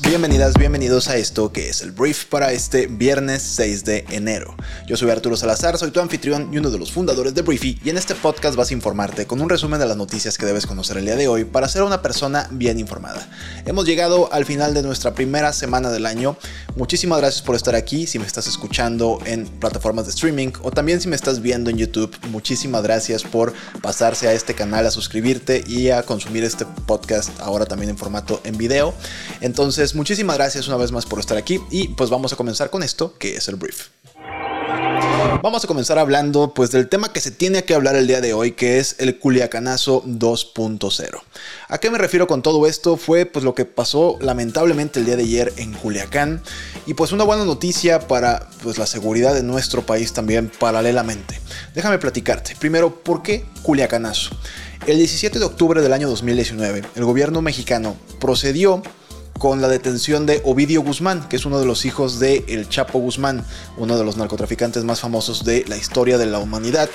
Bienvenidas, bienvenidos a esto que es el brief para este viernes 6 de enero. Yo soy Arturo Salazar, soy tu anfitrión y uno de los fundadores de Briefy y en este podcast vas a informarte con un resumen de las noticias que debes conocer el día de hoy para ser una persona bien informada. Hemos llegado al final de nuestra primera semana del año. Muchísimas gracias por estar aquí, si me estás escuchando en plataformas de streaming o también si me estás viendo en YouTube, muchísimas gracias por pasarse a este canal, a suscribirte y a consumir este podcast ahora también en formato en video. Entonces, muchísimas gracias una vez más por estar aquí y pues vamos a comenzar con esto, que es el brief. Vamos a comenzar hablando pues del tema que se tiene que hablar el día de hoy, que es el Culiacanazo 2.0. ¿A qué me refiero con todo esto? Fue pues lo que pasó lamentablemente el día de ayer en Culiacán y pues una buena noticia para pues la seguridad de nuestro país también paralelamente. Déjame platicarte. Primero, ¿por qué Culiacanazo? El 17 de octubre del año 2019, el gobierno mexicano procedió con la detención de Ovidio Guzmán, que es uno de los hijos de El Chapo Guzmán, uno de los narcotraficantes más famosos de la historia de la humanidad.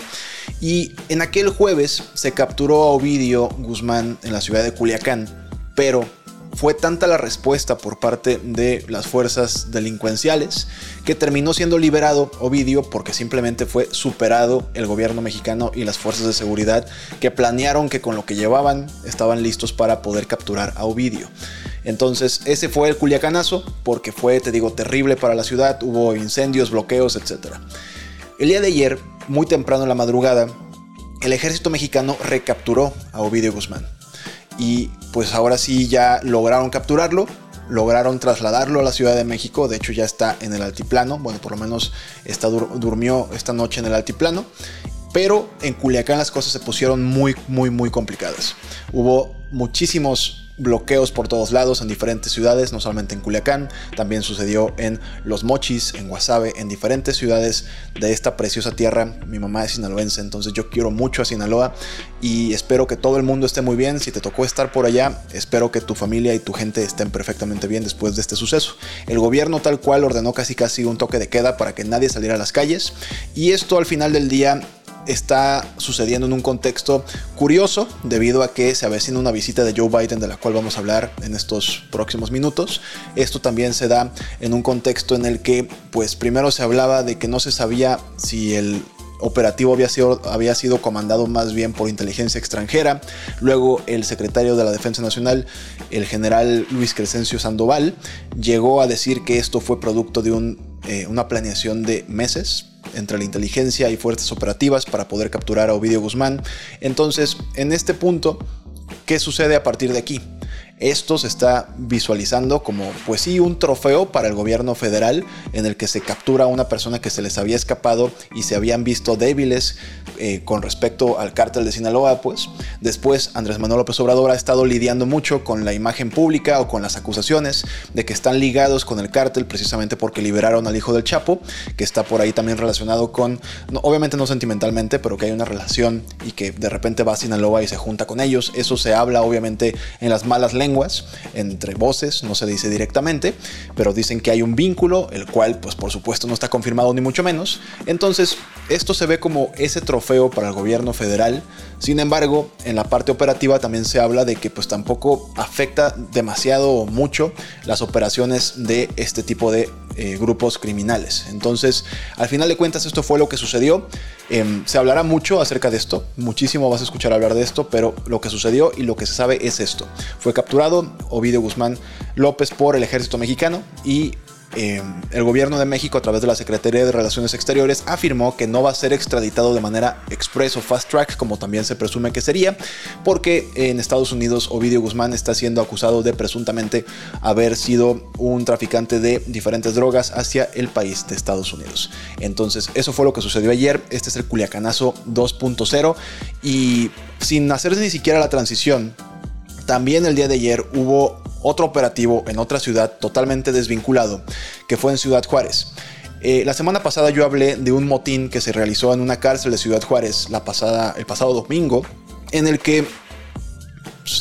Y en aquel jueves se capturó a Ovidio Guzmán en la ciudad de Culiacán, pero fue tanta la respuesta por parte de las fuerzas delincuenciales que terminó siendo liberado Ovidio porque simplemente fue superado el gobierno mexicano y las fuerzas de seguridad que planearon que con lo que llevaban estaban listos para poder capturar a Ovidio. Entonces ese fue el Culiacanazo porque fue, te digo, terrible para la ciudad, hubo incendios, bloqueos, etc. El día de ayer, muy temprano en la madrugada, el ejército mexicano recapturó a Ovidio Guzmán y pues ahora sí ya lograron capturarlo, lograron trasladarlo a la Ciudad de México, de hecho ya está en el altiplano, bueno, por lo menos está, durmió esta noche en el altiplano, pero en Culiacán las cosas se pusieron muy, muy, muy complicadas. Hubo muchísimos bloqueos por todos lados en diferentes ciudades, no solamente en Culiacán, también sucedió en Los Mochis, en Guasave, en diferentes ciudades de esta preciosa tierra. Mi mamá es sinaloense, entonces yo quiero mucho a Sinaloa y espero que todo el mundo esté muy bien. Si te tocó estar por allá, espero que tu familia y tu gente estén perfectamente bien después de este suceso. El gobierno tal cual ordenó casi casi un toque de queda para que nadie saliera a las calles y esto al final del día está sucediendo en un contexto curioso debido a que se avecina una visita de Joe Biden de la cual vamos a hablar en estos próximos minutos. Esto también se da en un contexto en el que pues primero se hablaba de que no se sabía si el operativo había sido, había sido comandado más bien por inteligencia extranjera. Luego el secretario de la Defensa Nacional, el general Luis Crescencio Sandoval, llegó a decir que esto fue producto de eh, una planeación de meses entre la inteligencia y fuerzas operativas para poder capturar a Ovidio Guzmán. Entonces, en este punto, ¿qué sucede a partir de aquí? Esto se está visualizando como, pues sí, un trofeo para el gobierno federal en el que se captura a una persona que se les había escapado y se habían visto débiles eh, con respecto al cártel de Sinaloa, pues. Después, Andrés Manuel López Obrador ha estado lidiando mucho con la imagen pública o con las acusaciones de que están ligados con el cártel precisamente porque liberaron al hijo del Chapo, que está por ahí también relacionado con, obviamente no sentimentalmente, pero que hay una relación y que de repente va a Sinaloa y se junta con ellos. Eso se habla obviamente en las malas lenguas entre voces, no se dice directamente, pero dicen que hay un vínculo, el cual pues por supuesto no está confirmado ni mucho menos. Entonces, esto se ve como ese trofeo para el gobierno federal. Sin embargo, en la parte operativa también se habla de que pues tampoco afecta demasiado o mucho las operaciones de este tipo de eh, grupos criminales. Entonces, al final de cuentas, esto fue lo que sucedió. Em, se hablará mucho acerca de esto, muchísimo vas a escuchar hablar de esto, pero lo que sucedió y lo que se sabe es esto. Fue capturado Ovidio Guzmán López por el ejército mexicano y Em, el gobierno de México a través de la Secretaría de Relaciones Exteriores afirmó que no va a ser extraditado de manera express o fast track como también se presume que sería porque en Estados Unidos Ovidio Guzmán está siendo acusado de presuntamente haber sido un traficante de diferentes drogas hacia el país de Estados Unidos. Entonces eso fue lo que sucedió ayer, este es el Culiacanazo 2.0 y sin hacer ni siquiera la transición, también el día de ayer hubo otro operativo en otra ciudad totalmente desvinculado, que fue en Ciudad Juárez. Eh, la semana pasada yo hablé de un motín que se realizó en una cárcel de Ciudad Juárez la pasada, el pasado domingo, en el que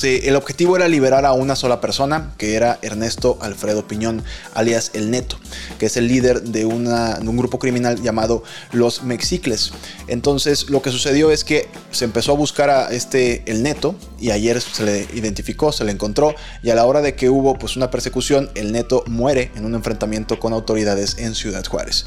el objetivo era liberar a una sola persona, que era Ernesto Alfredo Piñón, alias El Neto, que es el líder de, un grupo criminal llamado Los Mexicles. Entonces lo que sucedió es que se empezó a buscar a este El Neto y ayer se le identificó, se le encontró y a la hora de que hubo pues una persecución, El Neto muere en un enfrentamiento con autoridades en Ciudad Juárez.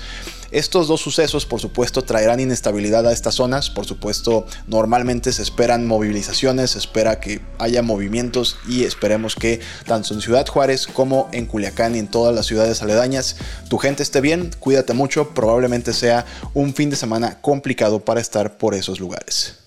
Estos dos sucesos, por supuesto, traerán inestabilidad a estas zonas. Por supuesto, normalmente se esperan movilizaciones, se espera que haya movimientos y esperemos que tanto en Ciudad Juárez como en Culiacán y en todas las ciudades aledañas tu gente esté bien, cuídate mucho, probablemente sea un fin de semana complicado para estar por esos lugares.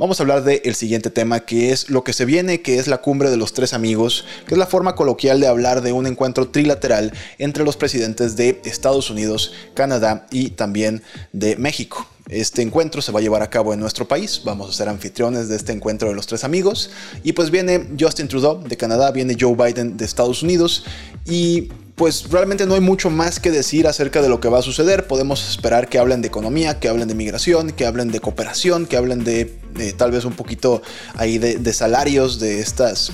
Vamos a hablar del siguiente tema, que es lo que se viene, que es la cumbre de los tres amigos, que es la forma coloquial de hablar de un encuentro trilateral entre los presidentes de Estados Unidos, Canadá y también de México. Este encuentro se va a llevar a cabo en nuestro país, vamos a ser anfitriones de este encuentro de los tres amigos. Y pues viene Justin Trudeau de Canadá, viene Joe Biden de Estados Unidos y pues realmente no hay mucho más que decir acerca de lo que va a suceder. Podemos esperar que hablen de economía, que hablen de migración, que hablen de cooperación, que hablen de, tal vez un poquito ahí de, salarios, de estas,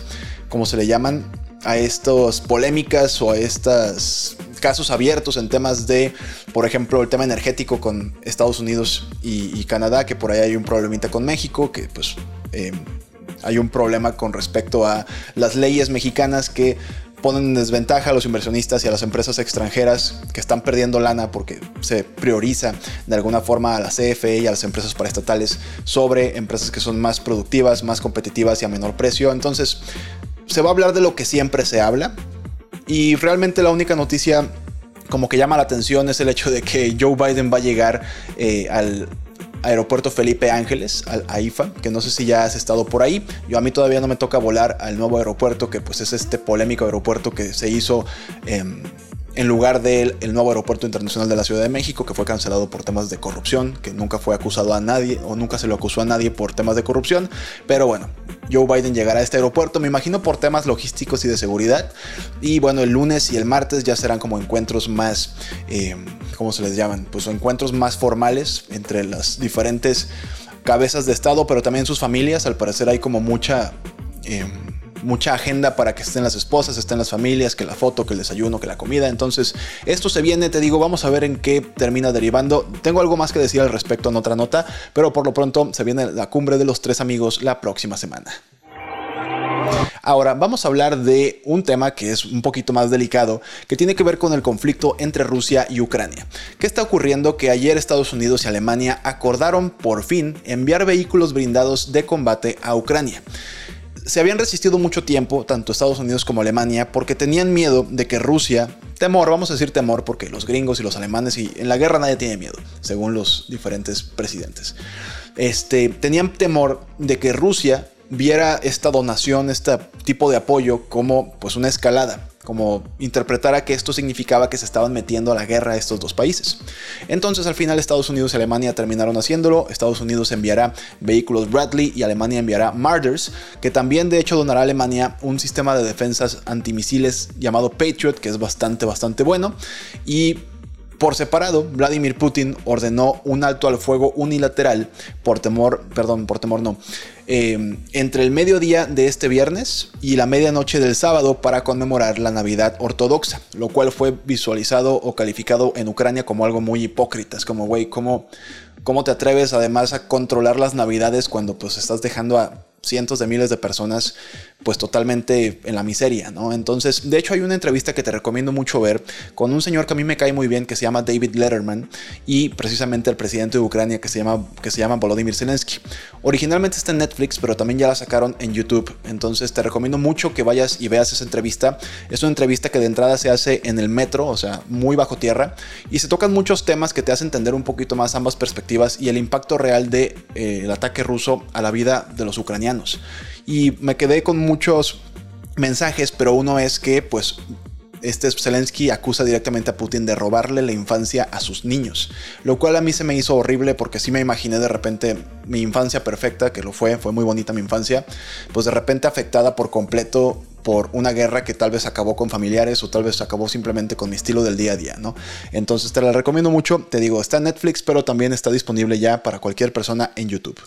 ¿cómo se le llaman? A estas polémicas o a estos casos abiertos en temas de, por ejemplo, el tema energético con Estados Unidos y, Canadá, que por ahí hay un problemita con México, que pues eh, hay un problema con respecto a las leyes mexicanas que ponen en desventaja a los inversionistas y a las empresas extranjeras que están perdiendo lana porque se prioriza de alguna forma a la CFE y a las empresas paraestatales sobre empresas que son más productivas, más competitivas y a menor precio. Entonces, se va a hablar de lo que siempre se habla y realmente la única noticia como que llama la atención es el hecho de que Joe Biden va a llegar eh, al Aeropuerto Felipe Ángeles, al AIFA, que no sé si ya has estado por ahí. Yo a mí todavía no me toca volar al nuevo aeropuerto, que pues es este polémico aeropuerto que se hizo... Em, en lugar del nuevo aeropuerto internacional de la Ciudad de México, que fue cancelado por temas de corrupción, que nunca fue acusado a nadie o nunca se lo acusó a nadie por temas de corrupción. Pero bueno, Joe Biden llegará a este aeropuerto, me imagino por temas logísticos y de seguridad. Y bueno, el lunes y el martes ya serán como encuentros más, eh, ¿cómo se les llaman? Pues encuentros más formales entre las diferentes cabezas de Estado, pero también sus familias. Al parecer hay como mucha... Eh, mucha agenda para que estén las esposas, estén las familias, que la foto, que el desayuno, que la comida. Entonces, esto se viene, te digo, vamos a ver en qué termina derivando. Tengo algo más que decir al respecto en otra nota, pero por lo pronto se viene la cumbre de los tres amigos la próxima semana. Ahora vamos a hablar de un tema que es un poquito más delicado, que tiene que ver con el conflicto entre Rusia y Ucrania. ¿Qué está ocurriendo? Que ayer Estados Unidos y Alemania acordaron por fin enviar vehículos blindados de combate a Ucrania se habían resistido mucho tiempo, tanto Estados Unidos como Alemania, porque tenían miedo de que Rusia, temor, vamos a decir temor, porque los gringos y los alemanes y en la guerra nadie tiene miedo, según los diferentes presidentes. Este, tenían temor de que Rusia viera esta donación, este tipo de apoyo como pues una escalada como interpretara que esto significaba que se estaban metiendo a la guerra a estos dos países. Entonces al final Estados Unidos y Alemania terminaron haciéndolo, Estados Unidos enviará vehículos Bradley y Alemania enviará Marders, que también de hecho donará a Alemania un sistema de defensas antimisiles llamado Patriot, que es bastante, bastante bueno, y por separado, Vladimir Putin ordenó un alto al fuego unilateral por temor, perdón, por temor no, em, entre el mediodía de este viernes y la medianoche del sábado para conmemorar la Navidad ortodoxa, lo cual fue visualizado o calificado en Ucrania como algo muy hipócrita. Es como, güey, ¿cómo, ¿cómo te atreves además a controlar las Navidades cuando pues estás dejando a cientos de miles de personas pues totalmente en la miseria, ¿no? Entonces, de hecho hay una entrevista que te recomiendo mucho ver con un señor que a mí me cae muy bien que se llama David Letterman y precisamente el presidente de Ucrania que se llama, que se llama Volodymyr Zelensky. Originalmente está en Netflix, pero también ya la sacaron en YouTube, entonces te recomiendo mucho que vayas y veas esa entrevista. Es una entrevista que de entrada se hace en el metro, o sea, muy bajo tierra, y se tocan muchos temas que te hacen entender un poquito más ambas perspectivas y el impacto real del de, eh, ataque ruso a la vida de los ucranianos. Y me quedé con muchos mensajes, pero uno es que pues este Zelensky acusa directamente a Putin de robarle la infancia a sus niños, lo cual a mí se me hizo horrible porque sí me imaginé de repente mi infancia perfecta, que lo fue, fue muy bonita mi infancia, pues de repente afectada por completo por una guerra que tal vez acabó con familiares o tal vez acabó simplemente con mi estilo del día a día, ¿no? Entonces te la recomiendo mucho, te digo, está en Netflix, pero también está disponible ya para cualquier persona en YouTube.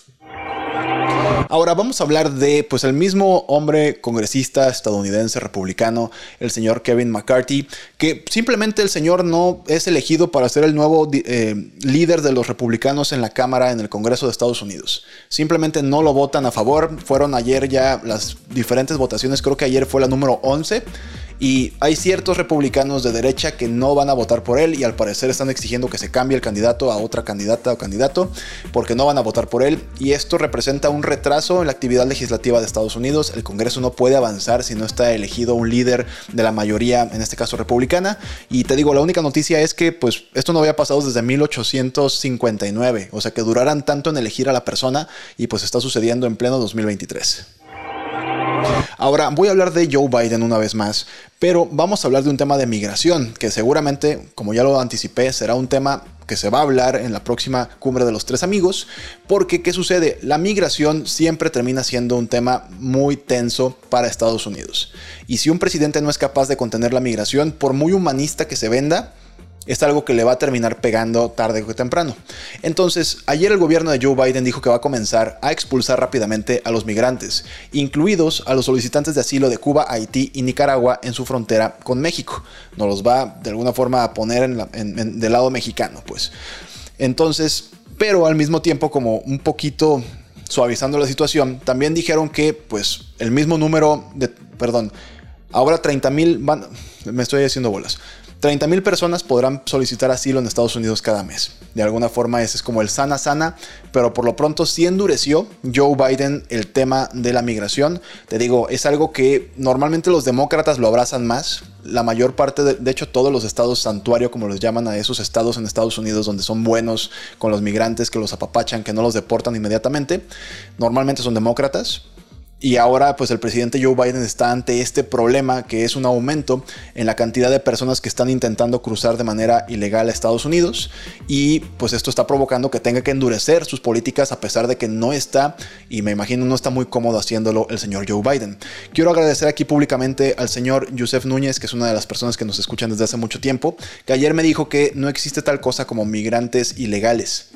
Ahora vamos a hablar de pues el mismo hombre congresista estadounidense republicano, el señor Kevin McCarthy, que simplemente el señor no es elegido para ser el nuevo eh, líder de los republicanos en la Cámara en el Congreso de Estados Unidos. Simplemente no lo votan a favor. Fueron ayer ya las diferentes votaciones, creo que ayer fue la número 11 y hay ciertos republicanos de derecha que no van a votar por él y al parecer están exigiendo que se cambie el candidato a otra candidata o candidato porque no van a votar por él. Y esto representa un retraso en la actividad legislativa de Estados Unidos. El Congreso no puede avanzar si no está elegido un líder de la mayoría, en este caso republicana. Y te digo, la única noticia es que pues esto no había pasado desde 1859. O sea que duraran tanto en elegir a la persona y pues está sucediendo en pleno 2023. Ahora voy a hablar de Joe Biden una vez más, pero vamos a hablar de un tema de migración, que seguramente, como ya lo anticipé, será un tema que se va a hablar en la próxima cumbre de los tres amigos, porque ¿qué sucede? La migración siempre termina siendo un tema muy tenso para Estados Unidos. Y si un presidente no es capaz de contener la migración, por muy humanista que se venda, es algo que le va a terminar pegando tarde o temprano. Entonces, ayer el gobierno de Joe Biden dijo que va a comenzar a expulsar rápidamente a los migrantes, incluidos a los solicitantes de asilo de Cuba, Haití y Nicaragua en su frontera con México. Nos los va de alguna forma a poner en del lado mexicano, pues. Entonces, pero al mismo tiempo como un poquito suavizando la situación, también dijeron que pues el mismo número de, perdón, ahora 30 mil van, me estoy haciendo bolas. 30.000 personas podrán solicitar asilo en Estados Unidos cada mes. De alguna forma ese es como el sana sana, pero por lo pronto sí endureció Joe Biden el tema de la migración. Te digo, es algo que normalmente los demócratas lo abrazan más. La mayor parte, de, de hecho todos los estados santuario, como los llaman a esos estados en Estados Unidos donde son buenos con los migrantes, que los apapachan, que no los deportan inmediatamente, normalmente son demócratas. Y ahora pues el presidente Joe Biden está ante este problema que es un aumento en la cantidad de personas que están intentando cruzar de manera ilegal a Estados Unidos y pues esto está provocando que tenga que endurecer sus políticas a pesar de que no está y me imagino no está muy cómodo haciéndolo el señor Joe Biden. Quiero agradecer aquí públicamente al señor Yusef Núñez que es una de las personas que nos escuchan desde hace mucho tiempo que ayer me dijo que no existe tal cosa como migrantes ilegales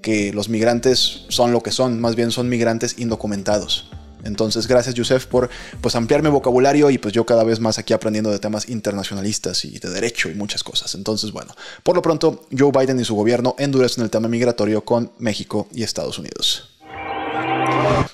que los migrantes son lo que son, más bien son migrantes indocumentados. Entonces, gracias Yusef por pues, ampliar mi vocabulario y pues yo cada vez más aquí aprendiendo de temas internacionalistas y de derecho y muchas cosas. Entonces, bueno, por lo pronto, Joe Biden y su gobierno endurecen el tema migratorio con México y Estados Unidos.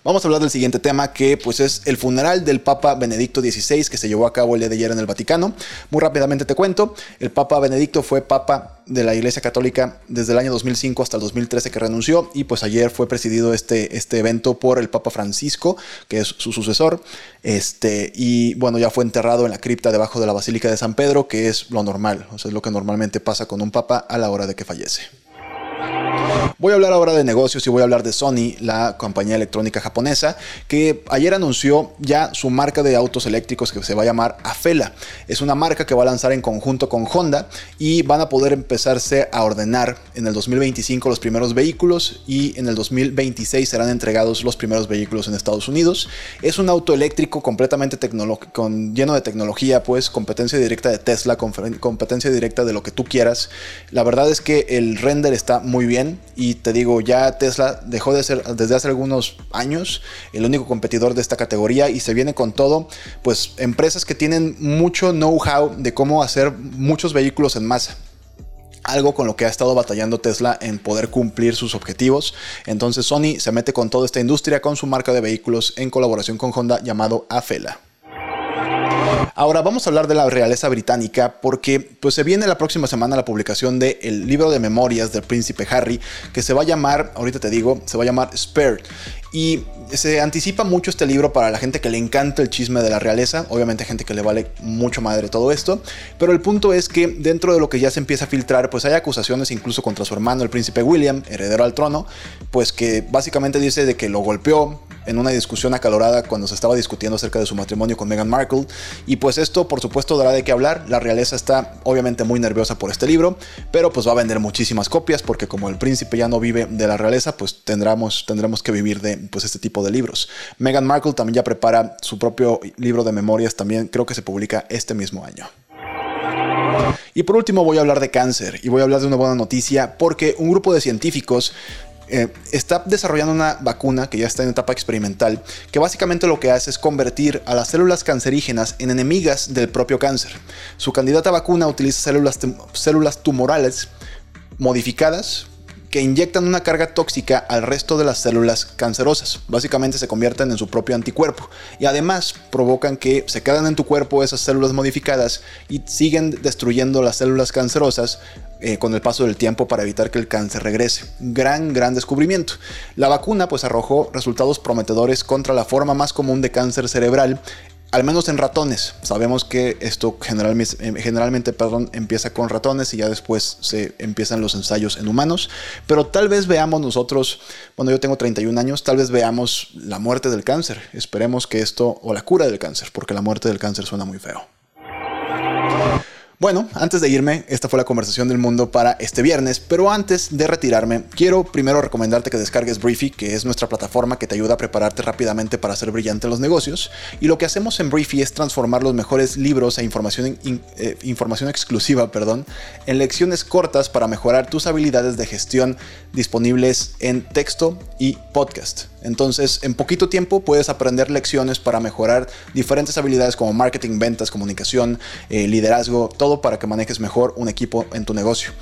Vamos a hablar del siguiente tema que pues es el funeral del Papa Benedicto XVI que se llevó a cabo el día de ayer en el Vaticano. Muy rápidamente te cuento, el Papa Benedicto fue Papa de la Iglesia Católica desde el año 2005 hasta el 2013 que renunció y pues ayer fue presidido este, este evento por el Papa Francisco, que es su sucesor, este, y bueno, ya fue enterrado en la cripta debajo de la Basílica de San Pedro, que es lo normal, es lo que normalmente pasa con un papa a la hora de que fallece. Voy a hablar ahora de negocios y voy a hablar de Sony, la compañía electrónica japonesa, que ayer anunció ya su marca de autos eléctricos que se va a llamar Afela. Es una marca que va a lanzar en conjunto con Honda y van a poder empezarse a ordenar en el 2025 los primeros vehículos y en el 2026 serán entregados los primeros vehículos en Estados Unidos. Es un auto eléctrico completamente con, lleno de tecnología, pues competencia directa de Tesla, competencia directa de lo que tú quieras. La verdad es que el render está muy bien y te digo, ya Tesla dejó de ser desde hace algunos años el único competidor de esta categoría y se viene con todo, pues empresas que tienen mucho know-how de cómo hacer muchos vehículos en masa algo con lo que ha estado batallando Tesla en poder cumplir sus objetivos. Entonces Sony se mete con toda esta industria con su marca de vehículos en colaboración con Honda llamado Afela. Ahora vamos a hablar de la realeza británica porque pues se viene la próxima semana la publicación del libro de memorias del príncipe Harry que se va a llamar, ahorita te digo, se va a llamar Spare y se anticipa mucho este libro para la gente que le encanta el chisme de la realeza, obviamente gente que le vale mucho madre todo esto, pero el punto es que dentro de lo que ya se empieza a filtrar, pues hay acusaciones incluso contra su hermano, el príncipe William, heredero al trono, pues que básicamente dice de que lo golpeó, en una discusión acalorada cuando se estaba discutiendo acerca de su matrimonio con Meghan Markle. Y pues esto, por supuesto, dará de qué hablar. La realeza está obviamente muy nerviosa por este libro, pero pues va a vender muchísimas copias porque como el príncipe ya no vive de la realeza, pues tendremos, tendremos que vivir de pues, este tipo de libros. Meghan Markle también ya prepara su propio libro de memorias, también creo que se publica este mismo año. Y por último voy a hablar de cáncer y voy a hablar de una buena noticia porque un grupo de científicos eh, está desarrollando una vacuna que ya está en etapa experimental, que básicamente lo que hace es convertir a las células cancerígenas en enemigas del propio cáncer. Su candidata vacuna utiliza células, células tumorales modificadas que inyectan una carga tóxica al resto de las células cancerosas. Básicamente se convierten en su propio anticuerpo y además provocan que se quedan en tu cuerpo esas células modificadas y siguen destruyendo las células cancerosas eh, con el paso del tiempo para evitar que el cáncer regrese. Gran, gran descubrimiento. La vacuna pues arrojó resultados prometedores contra la forma más común de cáncer cerebral al menos en ratones. Sabemos que esto generalmente, eh, generalmente perdón, empieza con ratones y ya después se empiezan los ensayos en humanos. Pero tal vez veamos nosotros, bueno, yo tengo 31 años, tal vez veamos la muerte del cáncer. Esperemos que esto, o la cura del cáncer, porque la muerte del cáncer suena muy feo. Bueno, antes de irme, esta fue la conversación del mundo para este viernes, pero antes de retirarme, quiero primero recomendarte que descargues Briefy, que es nuestra plataforma que te ayuda a prepararte rápidamente para ser brillante en los negocios. Y lo que hacemos en Briefy es transformar los mejores libros e información, eh, información exclusiva perdón, en lecciones cortas para mejorar tus habilidades de gestión disponibles en texto y podcast. Entonces, en poquito tiempo puedes aprender lecciones para mejorar diferentes habilidades como marketing, ventas, comunicación, eh, liderazgo, todo para que manejes mejor un equipo en tu negocio.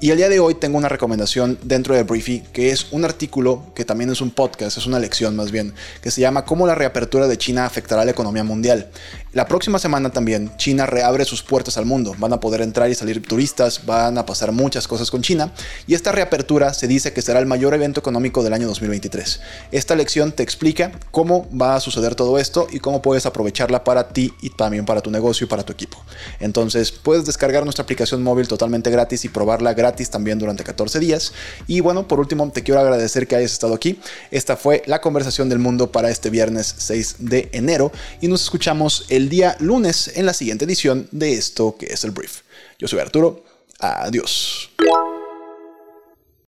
Y el día de hoy tengo una recomendación dentro de Briefy, que es un artículo que también es un podcast, es una lección más bien, que se llama Cómo la reapertura de China afectará a la economía mundial. La próxima semana también China reabre sus puertas al mundo, van a poder entrar y salir turistas, van a pasar muchas cosas con China, y esta reapertura se dice que será el mayor evento económico del año 2023. Esta lección te explica cómo va a suceder todo esto y cómo puedes aprovecharla para ti y también para tu negocio y para tu equipo. Entonces puedes descargar nuestra aplicación móvil totalmente gratis y probarla gratis también durante 14 días. Y bueno, por último, te quiero agradecer que hayas estado aquí. Esta fue la conversación del mundo para este viernes 6 de enero y nos escuchamos el día lunes en la siguiente edición de esto que es el brief. Yo soy Arturo. Adiós.